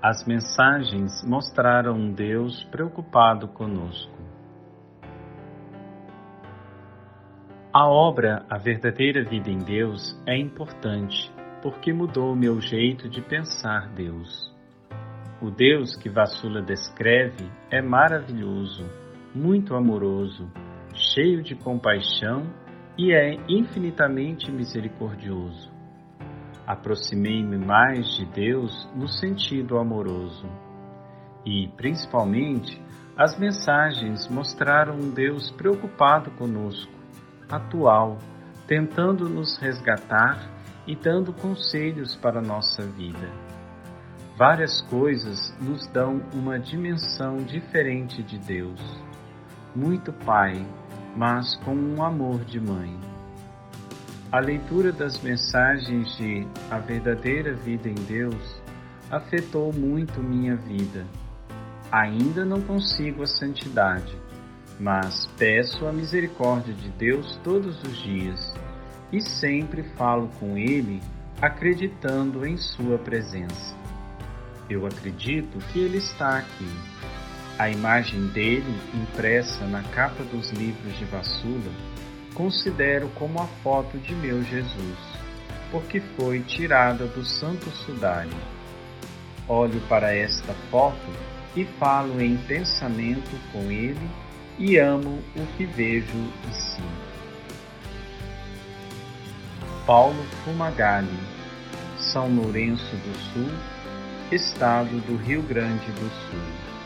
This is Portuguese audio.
As mensagens mostraram um Deus preocupado conosco. A obra A Verdadeira Vida em Deus é importante porque mudou meu jeito de pensar Deus. O Deus que Vassula descreve é maravilhoso, muito amoroso, cheio de compaixão e é infinitamente misericordioso aproximei-me mais de Deus no sentido amoroso. E, principalmente, as mensagens mostraram um Deus preocupado conosco, atual, tentando nos resgatar e dando conselhos para a nossa vida. Várias coisas nos dão uma dimensão diferente de Deus. Muito Pai, mas com um amor de mãe. A leitura das mensagens de A Verdadeira Vida em Deus afetou muito minha vida. Ainda não consigo a santidade, mas peço a misericórdia de Deus todos os dias e sempre falo com Ele acreditando em Sua presença. Eu acredito que Ele está aqui. A imagem dele, impressa na capa dos livros de Vassula, considero como a foto de meu Jesus, porque foi tirada do Santo Sudário. Olho para esta foto e falo em pensamento com ele e amo o que vejo e sinto. Paulo Fumagalli, São Lourenço do Sul, Estado do Rio Grande do Sul.